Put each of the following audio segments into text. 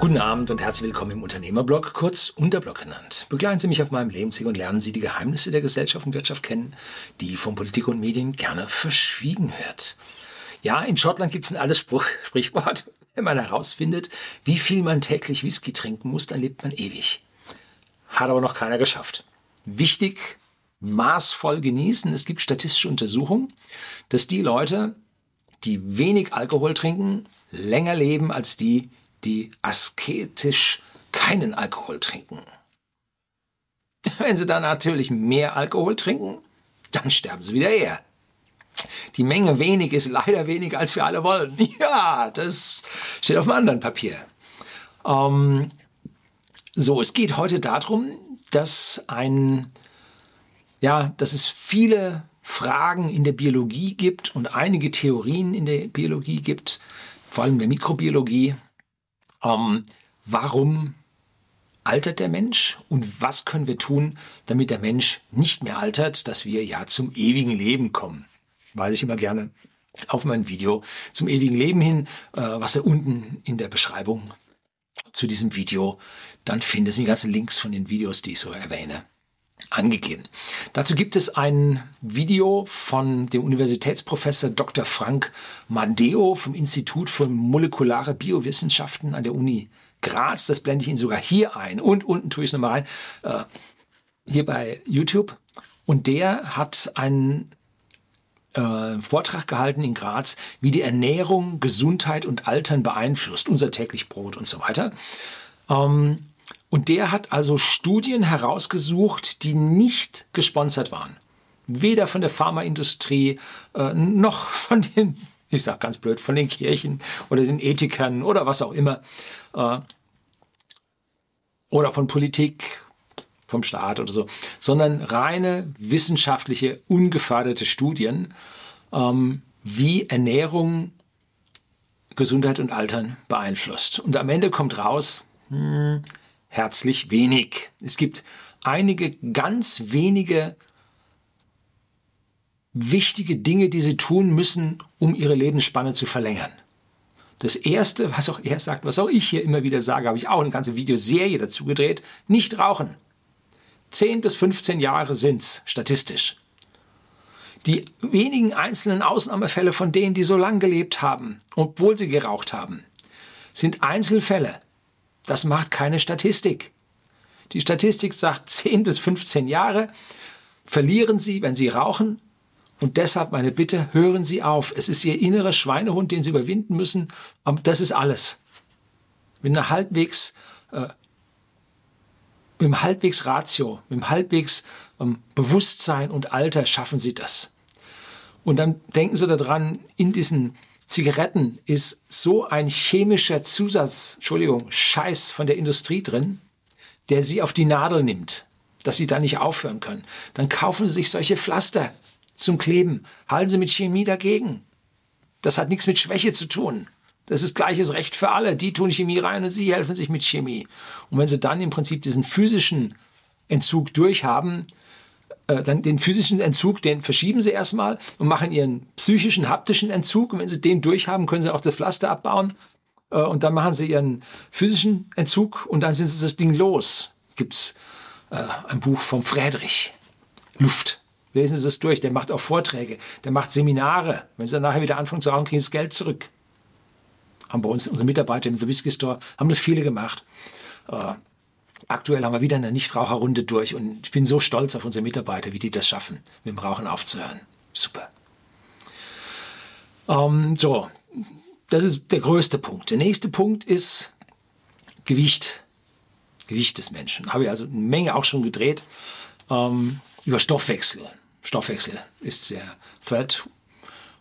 Guten Abend und herzlich willkommen im Unternehmerblog, kurz Unterblog genannt. Begleiten Sie mich auf meinem Lebensweg und lernen Sie die Geheimnisse der Gesellschaft und Wirtschaft kennen, die von Politik und Medien gerne verschwiegen wird. Ja, in Schottland gibt es ein altes Spruch, Sprichwort. Wenn man herausfindet, wie viel man täglich Whisky trinken muss, dann lebt man ewig. Hat aber noch keiner geschafft. Wichtig, maßvoll genießen. Es gibt statistische Untersuchungen, dass die Leute, die wenig Alkohol trinken, länger leben als die, die asketisch keinen Alkohol trinken. Wenn sie dann natürlich mehr Alkohol trinken, dann sterben sie wieder eher. Die Menge wenig ist leider weniger, als wir alle wollen. Ja, das steht auf einem anderen Papier. Ähm, so, es geht heute darum, dass ein, ja, dass es viele Fragen in der Biologie gibt und einige Theorien in der Biologie gibt, vor allem der Mikrobiologie, ähm, warum altert der Mensch und was können wir tun, damit der Mensch nicht mehr altert, dass wir ja zum ewigen Leben kommen. Weise ich immer gerne auf mein Video zum ewigen Leben hin, äh, was er unten in der Beschreibung zu diesem Video dann findet. sind die ganzen Links von den Videos, die ich so erwähne angegeben. Dazu gibt es ein Video von dem Universitätsprofessor Dr. Frank Mandeo vom Institut für molekulare Biowissenschaften an der Uni Graz. Das blende ich Ihnen sogar hier ein und unten tue ich es nochmal rein, äh, hier bei YouTube. Und der hat einen äh, Vortrag gehalten in Graz, wie die Ernährung Gesundheit und Altern beeinflusst, unser täglich Brot und so weiter. Ähm, und der hat also Studien herausgesucht, die nicht gesponsert waren. Weder von der Pharmaindustrie äh, noch von den, ich sag ganz blöd, von den Kirchen oder den Ethikern oder was auch immer. Äh, oder von Politik, vom Staat oder so, sondern reine wissenschaftliche, ungeförderte Studien, ähm, wie Ernährung Gesundheit und Altern beeinflusst. Und am Ende kommt raus, hm, herzlich wenig. Es gibt einige ganz wenige wichtige Dinge, die sie tun müssen, um ihre Lebensspanne zu verlängern. Das erste, was auch er sagt, was auch ich hier immer wieder sage, habe ich auch eine ganze Videoserie dazu gedreht, nicht rauchen. 10 bis 15 Jahre sind's statistisch. Die wenigen einzelnen Ausnahmefälle von denen, die so lang gelebt haben, obwohl sie geraucht haben, sind Einzelfälle. Das macht keine Statistik. Die Statistik sagt 10 bis 15 Jahre verlieren Sie, wenn Sie rauchen. Und deshalb meine Bitte, hören Sie auf. Es ist Ihr innerer Schweinehund, den Sie überwinden müssen. Das ist alles. Mit einer halbwegs, äh, mit einem halbwegs Ratio, mit einem halbwegs ähm, Bewusstsein und Alter schaffen Sie das. Und dann denken Sie daran, in diesen Zigaretten ist so ein chemischer Zusatz, Entschuldigung, Scheiß von der Industrie drin, der sie auf die Nadel nimmt, dass sie da nicht aufhören können. Dann kaufen sie sich solche Pflaster zum Kleben. Halten sie mit Chemie dagegen. Das hat nichts mit Schwäche zu tun. Das ist gleiches Recht für alle. Die tun Chemie rein und sie helfen sich mit Chemie. Und wenn sie dann im Prinzip diesen physischen Entzug durchhaben, äh, dann den physischen Entzug, den verschieben sie erstmal und machen ihren psychischen, haptischen Entzug. Und wenn sie den durchhaben, können sie auch das Pflaster abbauen. Äh, und dann machen sie ihren physischen Entzug und dann sind sie das Ding los. Gibt's äh, ein Buch vom Friedrich. Luft. Lesen Sie das durch. Der macht auch Vorträge. Der macht Seminare. Wenn Sie dann nachher wieder anfangen zu rauchen, kriegen Sie das Geld zurück. Haben bei uns unsere Mitarbeiter im The Whisky Store, haben das viele gemacht. Aktuell haben wir wieder eine Nichtraucherrunde durch und ich bin so stolz auf unsere Mitarbeiter, wie die das schaffen, mit dem Rauchen aufzuhören. Super. Ähm, so, das ist der größte Punkt. Der nächste Punkt ist Gewicht. Gewicht des Menschen. Habe ich also eine Menge auch schon gedreht ähm, über Stoffwechsel. Stoffwechsel ist der Thread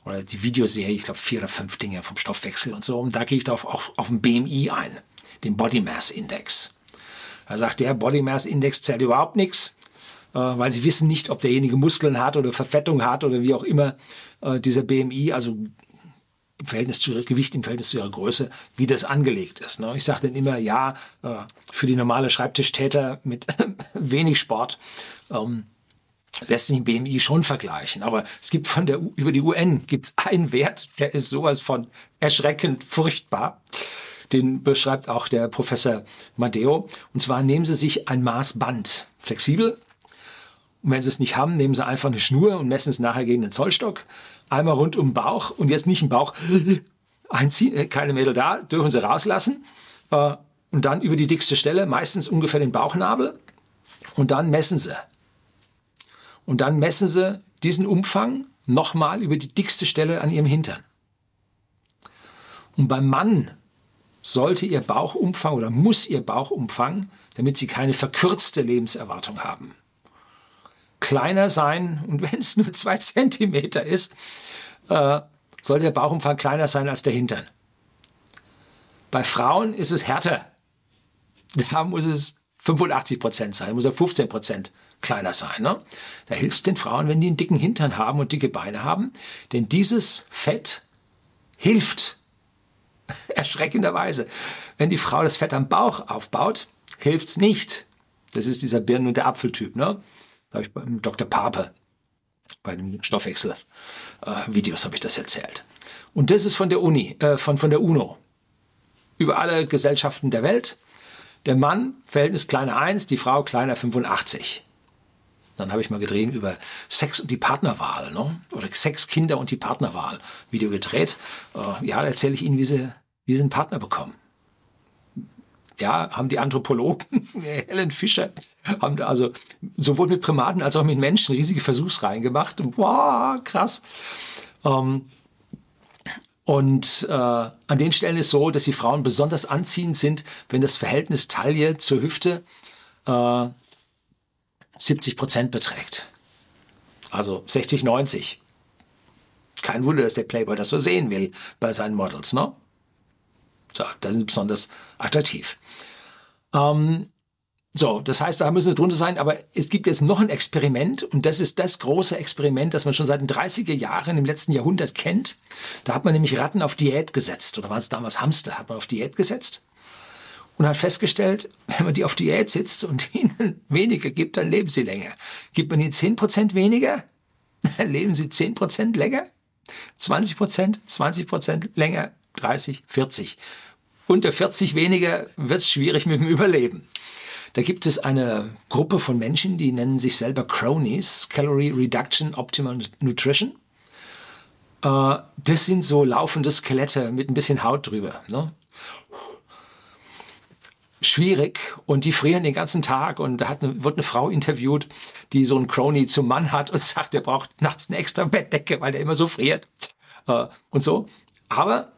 oder die Videoserie, ich glaube vier oder fünf Dinge vom Stoffwechsel und so. Und da gehe ich darauf auf, auf den BMI ein, den Body Mass Index. Da sagt der Body Mass Index zählt überhaupt nichts, äh, weil sie wissen nicht, ob derjenige Muskeln hat oder Verfettung hat oder wie auch immer äh, dieser BMI, also im Verhältnis zu ihrem Gewicht, im Verhältnis zu ihrer Größe, wie das angelegt ist. Ne? Ich sage dann immer, ja, äh, für die normale Schreibtischtäter mit wenig Sport ähm, lässt sich BMI schon vergleichen. Aber es gibt von der, über die UN gibt's einen Wert, der ist sowas von erschreckend furchtbar. Den beschreibt auch der Professor Matteo. Und zwar nehmen Sie sich ein Maßband, flexibel. Und wenn Sie es nicht haben, nehmen Sie einfach eine Schnur und messen es nachher gegen den Zollstock. Einmal rund um den Bauch und jetzt nicht im Bauch einziehen, äh, keine Mädel da, dürfen Sie rauslassen. Äh, und dann über die dickste Stelle, meistens ungefähr den Bauchnabel. Und dann messen Sie. Und dann messen Sie diesen Umfang nochmal über die dickste Stelle an Ihrem Hintern. Und beim Mann sollte Ihr Bauchumfang oder muss Ihr Bauchumfang, damit Sie keine verkürzte Lebenserwartung haben, kleiner sein. Und wenn es nur zwei Zentimeter ist, äh, sollte der Bauchumfang kleiner sein als der Hintern. Bei Frauen ist es härter. Da muss es 85 Prozent sein, muss er 15 Prozent kleiner sein. Ne? Da hilft es den Frauen, wenn die einen dicken Hintern haben und dicke Beine haben, denn dieses Fett hilft erschreckenderweise. Wenn die Frau das Fett am Bauch aufbaut, hilft es nicht. Das ist dieser Birnen- und der Apfeltyp. Ne? Da habe ich beim Dr. Pape bei den Stoffwechsel-Videos habe ich das erzählt. Und das ist von der Uni, äh, von, von der UNO. Über alle Gesellschaften der Welt. Der Mann Verhältnis kleiner 1, die Frau kleiner 85. Dann habe ich mal gedreht über Sex und die Partnerwahl, ne? oder Sex, Kinder und die Partnerwahl. Video gedreht. Äh, ja, da erzähle ich Ihnen, wie Sie, wie Sie einen Partner bekommen. Ja, haben die Anthropologen, Helen Fischer, haben da also sowohl mit Primaten als auch mit Menschen riesige Versuchsreihen gemacht. Wow, krass. Ähm, und äh, an den Stellen ist so, dass die Frauen besonders anziehend sind, wenn das Verhältnis Taille zur Hüfte äh, 70 Prozent beträgt. Also 60, 90. Kein Wunder, dass der Playboy das so sehen will bei seinen Models, ne? So, da sind sie besonders attraktiv. Ähm, so, das heißt, da müssen sie drunter sein, aber es gibt jetzt noch ein Experiment und das ist das große Experiment, das man schon seit den 30er Jahren im letzten Jahrhundert kennt. Da hat man nämlich Ratten auf Diät gesetzt oder waren es damals Hamster, hat man auf Diät gesetzt und hat festgestellt, wenn man die auf Diät sitzt und ihnen weniger gibt, dann leben sie länger. Gibt man ihnen 10% weniger, dann leben sie 10% länger. 20%, 20% länger, 30, 40. Unter 40 weniger wird es schwierig mit dem Überleben. Da gibt es eine Gruppe von Menschen, die nennen sich selber Cronies, Calorie Reduction Optimal Nutrition. Äh, das sind so laufende Skelette mit ein bisschen Haut drüber. Ne? schwierig und die frieren den ganzen Tag und da hat eine, wird eine Frau interviewt, die so einen Crony zum Mann hat und sagt, er braucht nachts eine extra Bettdecke, weil der immer so friert äh, und so. Aber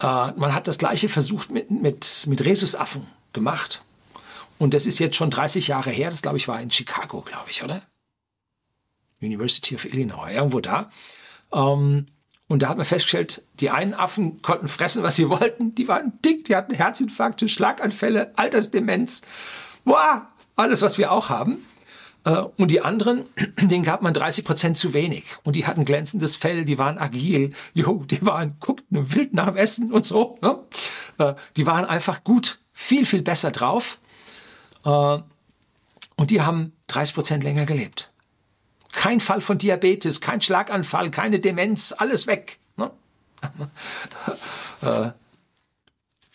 man hat das gleiche versucht mit, mit, mit Rhesusaffen gemacht und das ist jetzt schon 30 Jahre her, das glaube ich war in Chicago, glaube ich, oder? University of Illinois, irgendwo da. Ähm, und da hat man festgestellt, die einen Affen konnten fressen, was sie wollten. Die waren dick, die hatten Herzinfarkte, Schlaganfälle, Altersdemenz. Boah, alles, was wir auch haben. Äh, und die anderen, denen gab man 30 Prozent zu wenig. Und die hatten glänzendes Fell, die waren agil. Jo, die waren, guckten wild nach dem Essen und so. Ne? Äh, die waren einfach gut, viel, viel besser drauf. Äh, und die haben 30 Prozent länger gelebt. Kein Fall von Diabetes, kein Schlaganfall, keine Demenz, alles weg. Ne?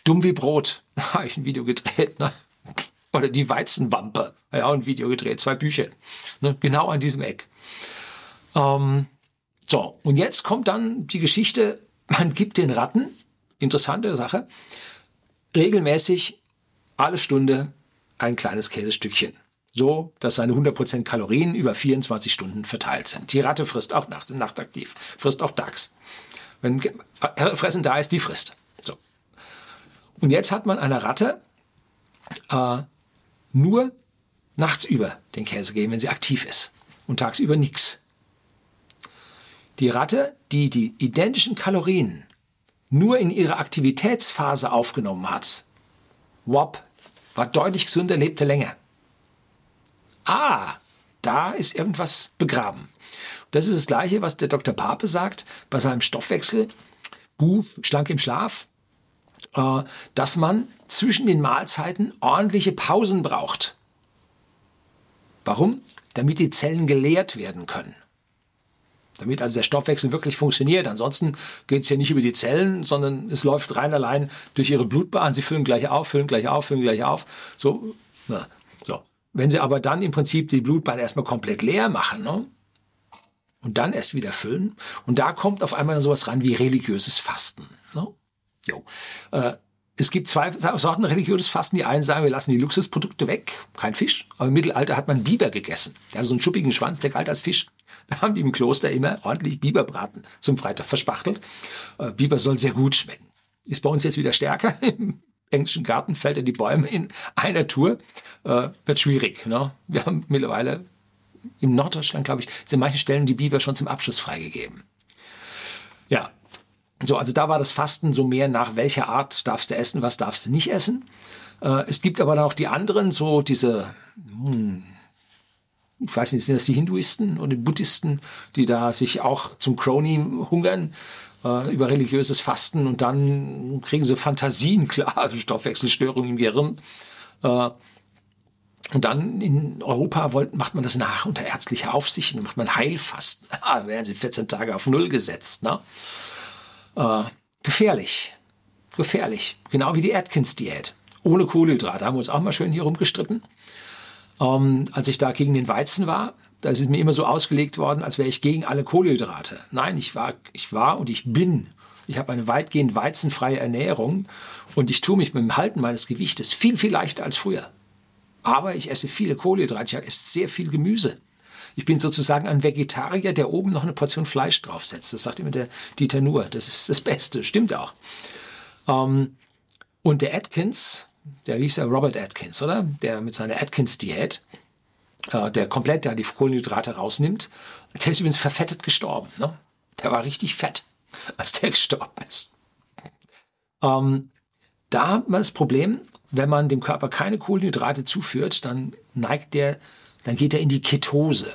dumm wie Brot, habe ich ein Video gedreht. Ne? Oder die Weizenwampe, auch ein Video gedreht, zwei Bücher. Ne? Genau an diesem Eck. Ähm, so, und jetzt kommt dann die Geschichte, man gibt den Ratten, interessante Sache, regelmäßig alle Stunde ein kleines Käsestückchen so dass seine 100% Kalorien über 24 Stunden verteilt sind. Die Ratte frisst auch nachts, nachtaktiv, frisst auch tags. Wenn äh, Fressen da ist, die frisst. So. Und jetzt hat man einer Ratte äh, nur nachts über den Käse gegeben, wenn sie aktiv ist und tagsüber nichts. Die Ratte, die die identischen Kalorien nur in ihrer Aktivitätsphase aufgenommen hat, wop, war deutlich gesünder, lebte länger ah, da ist irgendwas begraben. Das ist das Gleiche, was der Dr. Pape sagt bei seinem Stoffwechsel, Buch Schlank im Schlaf, äh, dass man zwischen den Mahlzeiten ordentliche Pausen braucht. Warum? Damit die Zellen geleert werden können. damit also der Stoffwechsel wirklich funktioniert. Ansonsten geht es ja nicht über die Zellen, sondern es läuft rein allein durch ihre Blutbahn. Sie füllen gleich auf, füllen gleich auf, füllen gleich auf. So, na, so. Wenn sie aber dann im Prinzip die Blutbahn erstmal komplett leer machen, ne? und dann erst wieder füllen, und da kommt auf einmal sowas ran wie religiöses Fasten. Jo. Äh, es gibt zwei Sorten religiöses Fasten. Die einen sagen, wir lassen die Luxusprodukte weg, kein Fisch. Aber im Mittelalter hat man Biber gegessen. Hatte so einen schuppigen Schwanz, der galt als Fisch. Da haben die im Kloster immer ordentlich Biberbraten zum Freitag verspachtelt. Äh, Biber soll sehr gut schmecken. Ist bei uns jetzt wieder stärker. Im englischen Garten fällt er die Bäume in einer Tour. Äh, wird schwierig. Ne? Wir haben mittlerweile im Norddeutschland, glaube ich, sind manchen Stellen die Biber schon zum Abschluss freigegeben. Ja, so, also da war das Fasten so mehr nach welcher Art darfst du essen, was darfst du nicht essen. Äh, es gibt aber noch die anderen, so diese, hm, ich weiß nicht, sind das die Hinduisten oder die Buddhisten, die da sich auch zum Crony hungern äh, über religiöses Fasten und dann kriegen sie Fantasien, klar, Stoffwechselstörungen im Gehirn. Äh, und dann in Europa wollt, macht man das nach unter ärztlicher Aufsicht, dann macht man Heilfasten. Da werden sie 14 Tage auf Null gesetzt. Ne? Äh, gefährlich. Gefährlich. Genau wie die Atkins-Diät. Ohne Kohlenhydrate. Haben wir uns auch mal schön hier rumgestritten. Ähm, als ich da gegen den Weizen war, da ist mir immer so ausgelegt worden, als wäre ich gegen alle Kohlenhydrate. Nein, ich war, ich war und ich bin. Ich habe eine weitgehend weizenfreie Ernährung und ich tue mich mit dem Halten meines Gewichtes viel, viel leichter als früher. Aber ich esse viele Kohlenhydrate, ich esse sehr viel Gemüse. Ich bin sozusagen ein Vegetarier, der oben noch eine Portion Fleisch draufsetzt. Das sagt immer der Dieter Nuhr. Das ist das Beste, stimmt auch. Ähm, und der Atkins, der wie hieß der Robert Atkins, oder? Der mit seiner Atkins-Diät, äh, der komplett da die Kohlenhydrate rausnimmt, der ist übrigens verfettet gestorben. Ne? Der war richtig fett, als der gestorben ist. Ähm, da hat man das Problem, wenn man dem Körper keine Kohlenhydrate zuführt, dann neigt der dann geht er in die Ketose.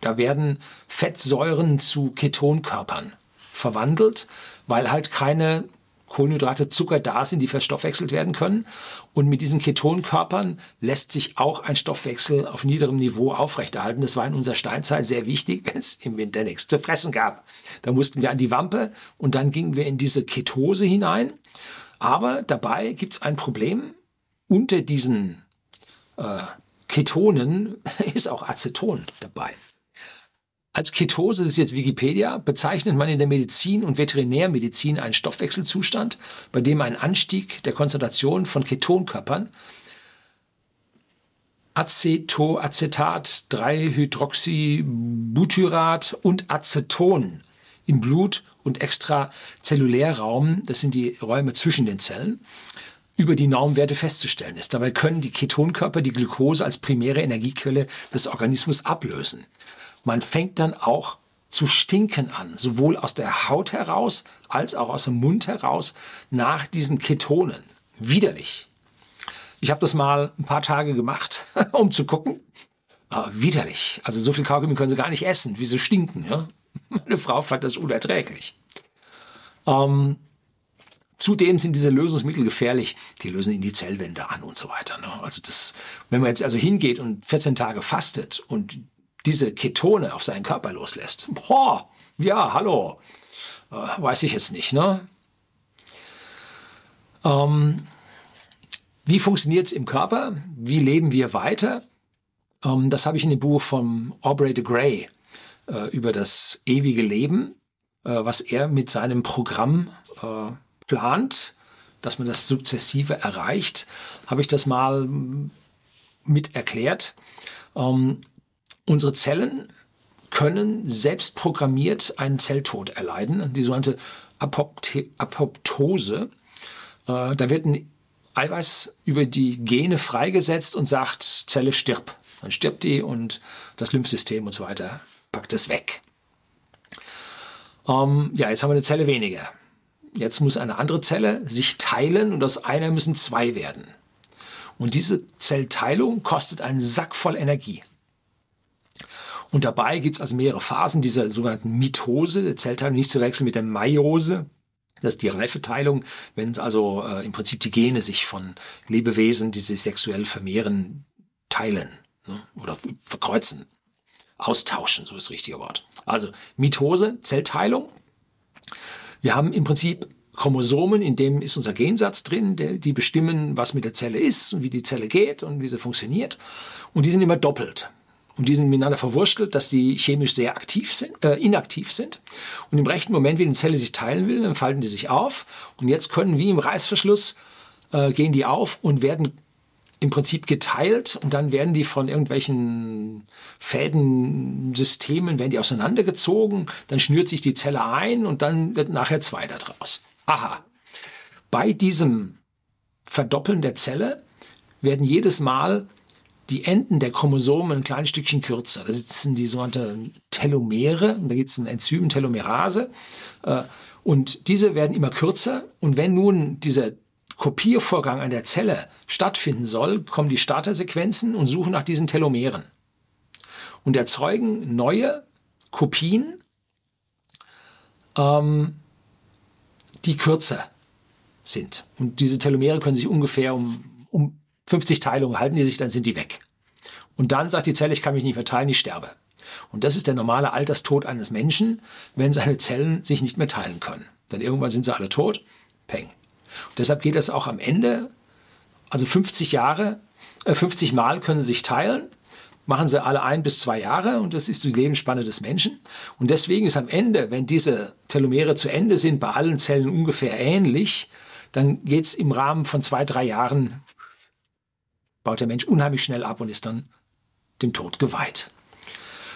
Da werden Fettsäuren zu Ketonkörpern verwandelt, weil halt keine Kohlenhydrate, Zucker da sind, die verstoffwechselt werden können. Und mit diesen Ketonkörpern lässt sich auch ein Stoffwechsel auf niederem Niveau aufrechterhalten. Das war in unserer Steinzeit sehr wichtig, wenn es im Winter nichts zu fressen gab. Da mussten wir an die Wampe und dann gingen wir in diese Ketose hinein. Aber dabei gibt es ein Problem. Unter diesen äh, Ketonen ist auch Aceton dabei. Als Ketose, das ist jetzt Wikipedia, bezeichnet man in der Medizin und Veterinärmedizin einen Stoffwechselzustand, bei dem ein Anstieg der Konzentration von Ketonkörpern, Acetoacetat, 3-Hydroxybutyrat und Aceton im Blut und Extrazellulärraum, das sind die Räume zwischen den Zellen, über die Normwerte festzustellen ist. Dabei können die Ketonkörper die Glucose als primäre Energiequelle des Organismus ablösen. Man fängt dann auch zu stinken an, sowohl aus der Haut heraus als auch aus dem Mund heraus nach diesen Ketonen. Widerlich. Ich habe das mal ein paar Tage gemacht, um zu gucken. Aber widerlich. Also so viel Kaugummi können sie gar nicht essen, wie sie stinken. Ja? Meine Frau fand das unerträglich. Ähm, Zudem sind diese Lösungsmittel gefährlich. Die lösen in die Zellwände an und so weiter. Ne? Also das, wenn man jetzt also hingeht und 14 Tage fastet und diese Ketone auf seinen Körper loslässt, boah, ja, hallo, äh, weiß ich jetzt nicht. Ne? Ähm, wie funktioniert es im Körper? Wie leben wir weiter? Ähm, das habe ich in dem Buch von Aubrey de Grey äh, über das ewige Leben, äh, was er mit seinem Programm äh, plant, dass man das sukzessive erreicht, habe ich das mal mit erklärt. Ähm, unsere Zellen können selbst programmiert einen Zelltod erleiden, die sogenannte Apopte Apoptose. Äh, da wird ein Eiweiß über die Gene freigesetzt und sagt, Zelle stirb. Dann stirbt die und das Lymphsystem und so weiter packt es weg. Ähm, ja, jetzt haben wir eine Zelle weniger. Jetzt muss eine andere Zelle sich teilen und aus einer müssen zwei werden. Und diese Zellteilung kostet einen Sack voll Energie. Und dabei gibt es also mehrere Phasen dieser sogenannten Mitose, der Zellteilung nicht zu wechseln mit der Meiose. Das ist die Reifeteilung, wenn also äh, im Prinzip die Gene sich von Lebewesen, die sich sexuell vermehren, teilen ne, oder verkreuzen. austauschen, so ist das richtige Wort. Also Mitose, Zellteilung. Wir haben im Prinzip Chromosomen, in dem ist unser Gensatz drin, die bestimmen, was mit der Zelle ist und wie die Zelle geht und wie sie funktioniert. Und die sind immer doppelt. Und die sind miteinander verwurstelt, dass die chemisch sehr aktiv sind, äh, inaktiv sind. Und im rechten Moment, wenn eine Zelle sich teilen will, dann falten die sich auf. Und jetzt können, wie im Reißverschluss, äh, gehen die auf und werden im Prinzip geteilt und dann werden die von irgendwelchen Fädensystemen, werden die auseinandergezogen, dann schnürt sich die Zelle ein und dann wird nachher zwei daraus. Aha. Bei diesem Verdoppeln der Zelle werden jedes Mal die Enden der Chromosomen ein kleines Stückchen kürzer. Da sitzen die sogenannten Telomere, da gibt es ein Enzym Telomerase. Äh, und diese werden immer kürzer. Und wenn nun dieser Kopiervorgang an der Zelle stattfinden soll, kommen die Startersequenzen und suchen nach diesen Telomeren und erzeugen neue Kopien, ähm, die kürzer sind. Und diese Telomere können sich ungefähr um, um 50 Teilungen halten die sich, dann sind die weg. Und dann sagt die Zelle, ich kann mich nicht mehr teilen, ich sterbe. Und das ist der normale Alterstod eines Menschen, wenn seine Zellen sich nicht mehr teilen können. Dann irgendwann sind sie alle tot, peng. Und deshalb geht es auch am Ende, also 50 Jahre, äh 50 Mal können sie sich teilen, machen sie alle ein bis zwei Jahre und das ist die Lebensspanne des Menschen. Und deswegen ist am Ende, wenn diese Telomere zu Ende sind, bei allen Zellen ungefähr ähnlich, dann geht es im Rahmen von zwei, drei Jahren, baut der Mensch unheimlich schnell ab und ist dann dem Tod geweiht.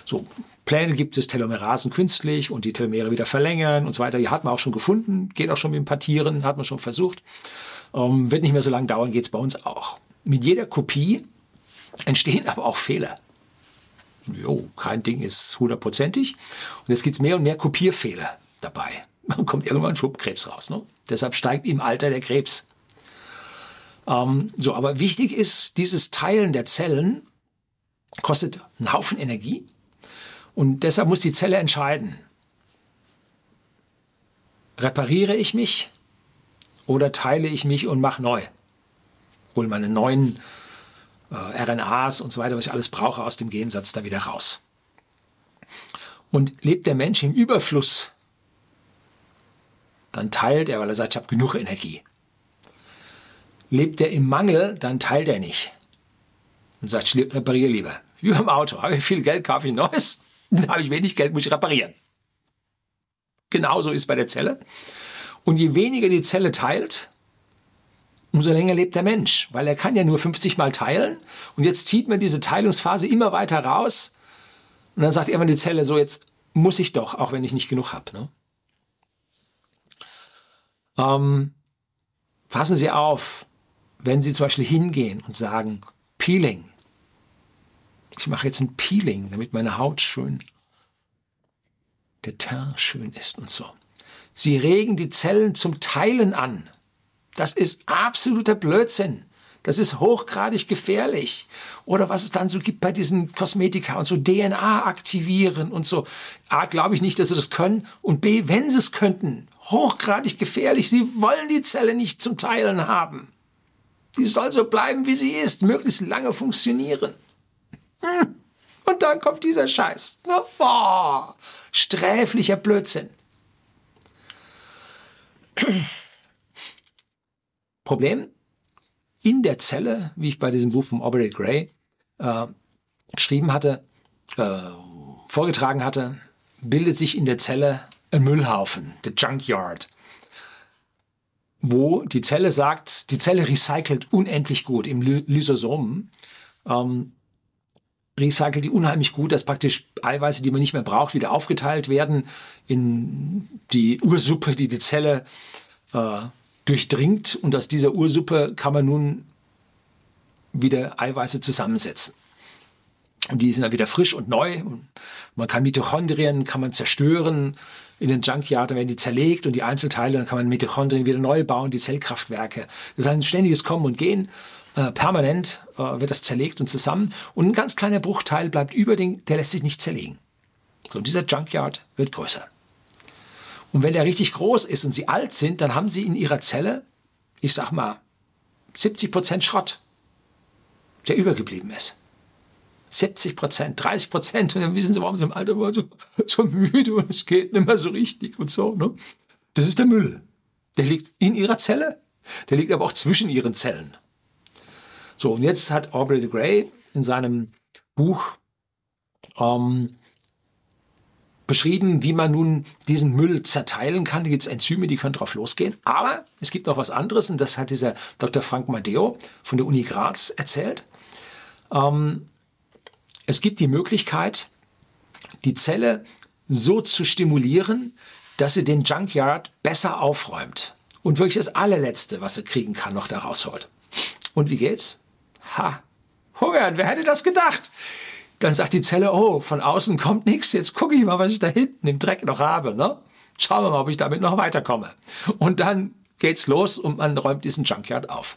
So, Pläne gibt es, Telomerasen künstlich und die Telomere wieder verlängern und so weiter. Die hat man auch schon gefunden, geht auch schon mit ein paar Tieren, hat man schon versucht. Ähm, wird nicht mehr so lange dauern, geht es bei uns auch. Mit jeder Kopie entstehen aber auch Fehler. Jo, kein Ding ist hundertprozentig. Und jetzt gibt es mehr und mehr Kopierfehler dabei. Man kommt irgendwann Schubkrebs raus. Ne? Deshalb steigt im Alter der Krebs. Ähm, so, aber wichtig ist, dieses Teilen der Zellen kostet einen Haufen Energie und deshalb muss die Zelle entscheiden, repariere ich mich oder teile ich mich und mache neu. Hole meine neuen äh, RNAs und so weiter, was ich alles brauche, aus dem Gensatz da wieder raus. Und lebt der Mensch im Überfluss, dann teilt er, weil er sagt, ich habe genug Energie. Lebt er im Mangel, dann teilt er nicht. Und sagt, ich repariere lieber. Wie beim Auto. Habe ich viel Geld, kaufe ich Neues. Dann habe ich wenig Geld, muss ich reparieren. Genauso ist bei der Zelle. Und je weniger die Zelle teilt, umso länger lebt der Mensch, weil er kann ja nur 50 Mal teilen. Und jetzt zieht man diese Teilungsphase immer weiter raus. Und dann sagt irgendwann die Zelle so, jetzt muss ich doch, auch wenn ich nicht genug habe. Ne? Ähm, passen Sie auf, wenn Sie zum Beispiel hingehen und sagen, Peeling, ich mache jetzt ein Peeling, damit meine Haut schön, der Teint schön ist und so. Sie regen die Zellen zum Teilen an. Das ist absoluter Blödsinn. Das ist hochgradig gefährlich. Oder was es dann so gibt bei diesen Kosmetika und so DNA aktivieren und so. A, glaube ich nicht, dass sie das können. Und B, wenn sie es könnten, hochgradig gefährlich. Sie wollen die Zelle nicht zum Teilen haben. Die soll so bleiben, wie sie ist, möglichst lange funktionieren. Hm. Und dann kommt dieser Scheiß. Oh, sträflicher Blödsinn. Problem, in der Zelle, wie ich bei diesem Buch von Aubrey Gray äh, geschrieben hatte, äh, vorgetragen hatte, bildet sich in der Zelle ein Müllhaufen, der Junkyard, wo die Zelle sagt, die Zelle recycelt unendlich gut im Lysosomen. Ähm, recycelt die unheimlich gut, dass praktisch Eiweiße, die man nicht mehr braucht, wieder aufgeteilt werden in die Ursuppe, die die Zelle äh, durchdringt. Und aus dieser Ursuppe kann man nun wieder Eiweiße zusammensetzen. Und die sind dann wieder frisch und neu. Und man kann Mitochondrien kann man zerstören in den Junkyard, dann werden die zerlegt und die Einzelteile, dann kann man Mitochondrien wieder neu bauen, die Zellkraftwerke. Das ist ein ständiges Kommen und Gehen. Äh, permanent äh, wird das zerlegt und zusammen. Und ein ganz kleiner Bruchteil bleibt über den, der lässt sich nicht zerlegen. So, dieser Junkyard wird größer. Und wenn der richtig groß ist und sie alt sind, dann haben sie in ihrer Zelle, ich sag mal, 70 Prozent Schrott, der übergeblieben ist. 70 Prozent, 30 Prozent. Und dann wissen sie, warum sie im Alter waren, so, so müde und es geht nicht mehr so richtig und so. Ne? Das ist der Müll. Der liegt in ihrer Zelle, der liegt aber auch zwischen ihren Zellen. So, und jetzt hat Aubrey de Grey in seinem Buch ähm, beschrieben, wie man nun diesen Müll zerteilen kann. Da gibt es Enzyme, die können drauf losgehen. Aber es gibt noch was anderes und das hat dieser Dr. Frank Madeo von der Uni Graz erzählt. Ähm, es gibt die Möglichkeit, die Zelle so zu stimulieren, dass sie den Junkyard besser aufräumt und wirklich das allerletzte, was sie kriegen kann, noch da rausholt. Und wie geht's? Ha, hungern, wer hätte das gedacht? Dann sagt die Zelle, oh, von außen kommt nichts, jetzt gucke ich mal, was ich da hinten im Dreck noch habe. Ne? Schauen wir mal, ob ich damit noch weiterkomme. Und dann geht's los und man räumt diesen Junkyard auf.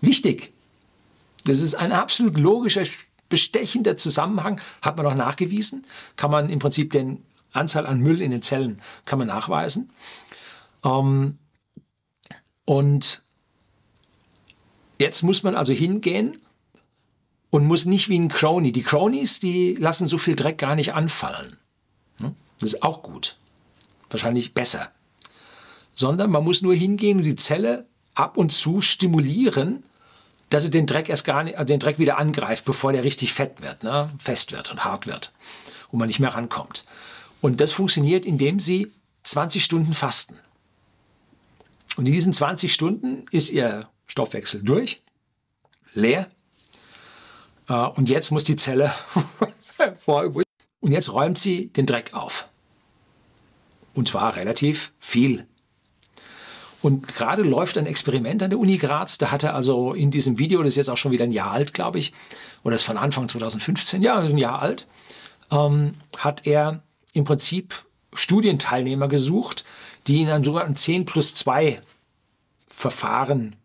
Wichtig. Das ist ein absolut logischer, bestechender Zusammenhang, hat man auch nachgewiesen. Kann man im Prinzip den Anzahl an Müll in den Zellen kann man nachweisen. Ähm, und jetzt muss man also hingehen und muss nicht wie ein Crony. Die Cronies, die lassen so viel Dreck gar nicht anfallen. Hm? Das ist auch gut. Wahrscheinlich besser. Sondern man muss nur hingehen und die Zelle ab und zu stimulieren, dass sie den Dreck erst gar nicht, also den Dreck wieder angreift, bevor der richtig fett wird, ne? fest wird und hart wird und man nicht mehr rankommt. Und das funktioniert, indem sie 20 Stunden fasten. Und in diesen 20 Stunden ist ihr Stoffwechsel durch, leer, äh, und jetzt muss die Zelle und jetzt räumt sie den Dreck auf. Und zwar relativ viel. Und gerade läuft ein Experiment an der Uni Graz. Da hat er also in diesem Video, das ist jetzt auch schon wieder ein Jahr alt, glaube ich, oder ist von Anfang 2015, ja, ein Jahr alt, ähm, hat er im Prinzip Studienteilnehmer gesucht, die in einem sogenannten 10 plus 2 Verfahren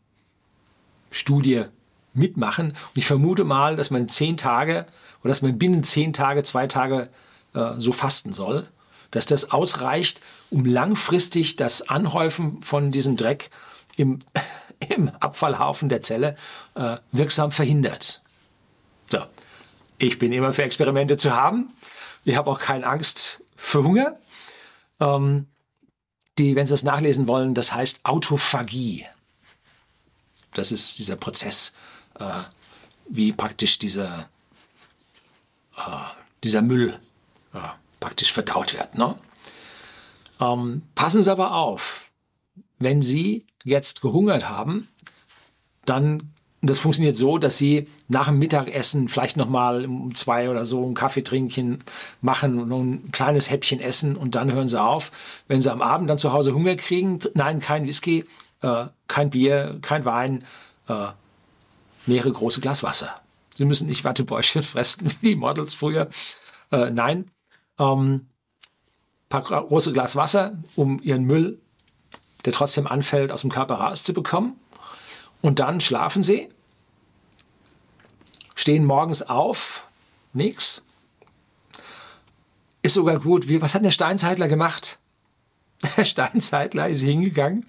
Studie mitmachen. Und ich vermute mal, dass man zehn Tage oder dass man binnen zehn Tage, zwei Tage äh, so fasten soll, dass das ausreicht, um langfristig das Anhäufen von diesem Dreck im, im Abfallhaufen der Zelle äh, wirksam verhindert. So, ich bin immer für Experimente zu haben. Ich habe auch keine Angst für Hunger. Ähm, die, wenn Sie das nachlesen wollen, das heißt Autophagie. Das ist dieser Prozess, äh, wie praktisch dieser, äh, dieser Müll äh, praktisch verdaut wird. Ne? Ähm, passen Sie aber auf, wenn Sie jetzt gehungert haben, dann das funktioniert so, dass Sie nach dem Mittagessen vielleicht nochmal um zwei oder so einen Kaffee trinken, machen und ein kleines Häppchen essen und dann hören Sie auf. Wenn Sie am Abend dann zu Hause Hunger kriegen, nein, kein Whisky, äh, kein Bier, kein Wein, äh, mehrere große Glas Wasser. Sie müssen nicht Wattebäuschen fressen wie die Models früher. Äh, nein, ähm, paar große Glas Wasser, um ihren Müll, der trotzdem anfällt, aus dem Körper rauszubekommen. Und dann schlafen sie, stehen morgens auf, nix. Ist sogar gut. Wie, was hat der Steinzeitler gemacht? Der Steinzeitler ist hingegangen,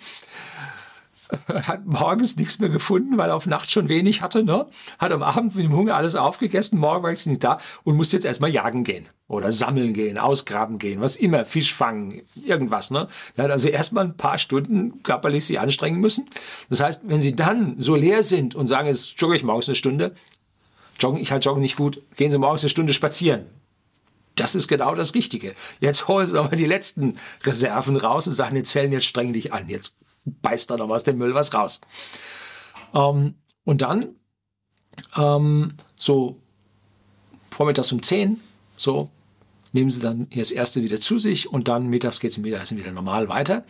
hat morgens nichts mehr gefunden, weil er auf Nacht schon wenig hatte, ne? Hat am Abend mit dem Hunger alles aufgegessen, morgen war ich nicht da und musste jetzt erstmal jagen gehen oder sammeln gehen, ausgraben gehen, was immer, Fisch fangen, irgendwas, ne? Er hat also erstmal ein paar Stunden körperlich sich anstrengen müssen. Das heißt, wenn Sie dann so leer sind und sagen, jetzt jogge ich morgens eine Stunde, joggen, ich halt joggen nicht gut, gehen Sie morgens eine Stunde spazieren. Das ist genau das Richtige. Jetzt holen Sie aber die letzten Reserven raus und sagen, jetzt zählen, jetzt streng dich an, jetzt beißt da noch aus dem Müll was raus. Ähm, und dann ähm, so vormittags um 10, so nehmen Sie dann das erste wieder zu sich und dann mittags geht es Mittagessen wieder normal weiter.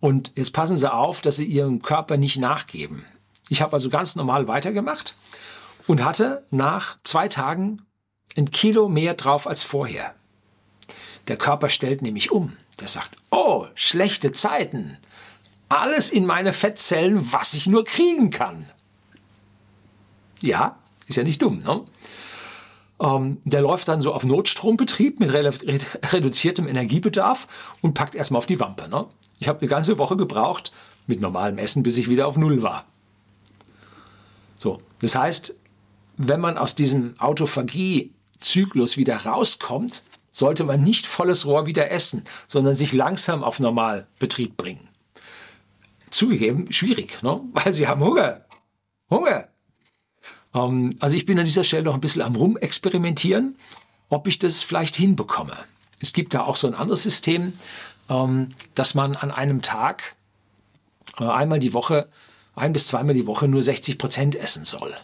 Und jetzt passen Sie auf, dass Sie Ihrem Körper nicht nachgeben. Ich habe also ganz normal weitergemacht und hatte nach zwei Tagen ein Kilo mehr drauf als vorher. Der Körper stellt nämlich um. Der sagt, oh, schlechte Zeiten alles in meine Fettzellen, was ich nur kriegen kann. Ja, ist ja nicht dumm, ne? Ähm, der läuft dann so auf Notstrombetrieb mit reduziertem Energiebedarf und packt erstmal auf die Wampe. Ne? Ich habe eine ganze Woche gebraucht mit normalem Essen, bis ich wieder auf Null war. So, das heißt, wenn man aus diesem Autophagie-Zyklus wieder rauskommt, sollte man nicht volles Rohr wieder essen, sondern sich langsam auf Normalbetrieb bringen. Zugegeben, schwierig, ne? weil sie haben Hunger. Hunger. Ähm, also ich bin an dieser Stelle noch ein bisschen am Rumexperimentieren, ob ich das vielleicht hinbekomme. Es gibt da auch so ein anderes System, ähm, dass man an einem Tag äh, einmal die Woche, ein bis zweimal die Woche nur 60 Prozent essen soll.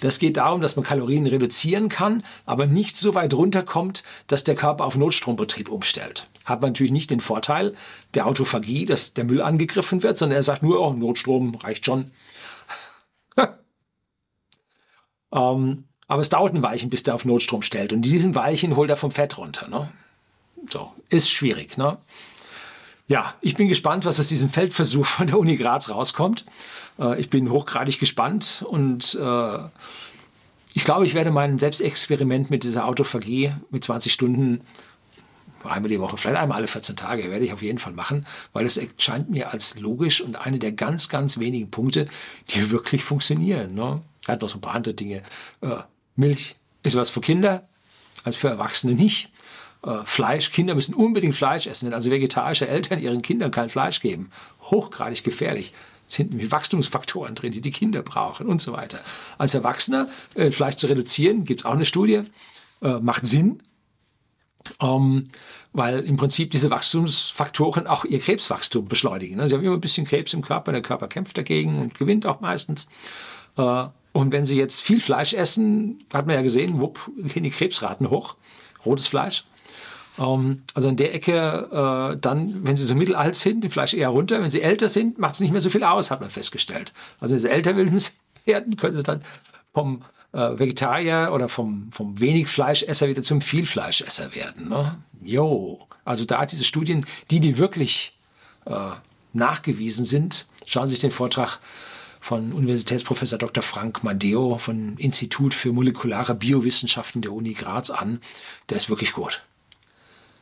Das geht darum, dass man Kalorien reduzieren kann, aber nicht so weit runterkommt, dass der Körper auf Notstrombetrieb umstellt. Hat man natürlich nicht den Vorteil der Autophagie, dass der Müll angegriffen wird, sondern er sagt nur, oh, Notstrom reicht schon. ähm, aber es dauert ein Weilchen, bis der auf Notstrom stellt. Und diesen Weilchen holt er vom Fett runter. Ne? So, ist schwierig. Ne? Ja, ich bin gespannt, was aus diesem Feldversuch von der Uni Graz rauskommt. Äh, ich bin hochgradig gespannt und äh, ich glaube, ich werde mein Selbstexperiment mit dieser Autophagie mit 20 Stunden einmal die Woche, vielleicht einmal alle 14 Tage, werde ich auf jeden Fall machen, weil es erscheint mir als logisch und eine der ganz, ganz wenigen Punkte, die wirklich funktionieren. Ne? Er hat noch so ein paar andere Dinge. Äh, Milch ist was für Kinder, als für Erwachsene nicht. Äh, Fleisch, Kinder müssen unbedingt Fleisch essen, wenn also vegetarische Eltern ihren Kindern kein Fleisch geben. Hochgradig gefährlich. Es sind nämlich Wachstumsfaktoren drin, die die Kinder brauchen und so weiter. Als Erwachsener äh, Fleisch zu reduzieren, gibt es auch eine Studie, äh, macht Sinn, ähm, weil im Prinzip diese Wachstumsfaktoren auch ihr Krebswachstum beschleunigen. Ne? Sie haben immer ein bisschen Krebs im Körper, der Körper kämpft dagegen und gewinnt auch meistens. Äh, und wenn Sie jetzt viel Fleisch essen, hat man ja gesehen, wupp, gehen die Krebsraten hoch. Rotes Fleisch. Ähm, also in der Ecke, äh, dann, wenn sie so mittelalt sind, die Fleisch eher runter. Wenn sie älter sind, macht es nicht mehr so viel aus, hat man festgestellt. Also wenn sie älter werden, können sie dann vom äh, Vegetarier oder vom, vom wenig Fleischesser wieder zum Vielfleischesser werden. Ne? Also da diese Studien, die, die wirklich äh, nachgewiesen sind, schauen Sie sich den Vortrag von Universitätsprofessor Dr. Frank Mandeo vom Institut für molekulare Biowissenschaften der Uni Graz an. Der ist wirklich gut.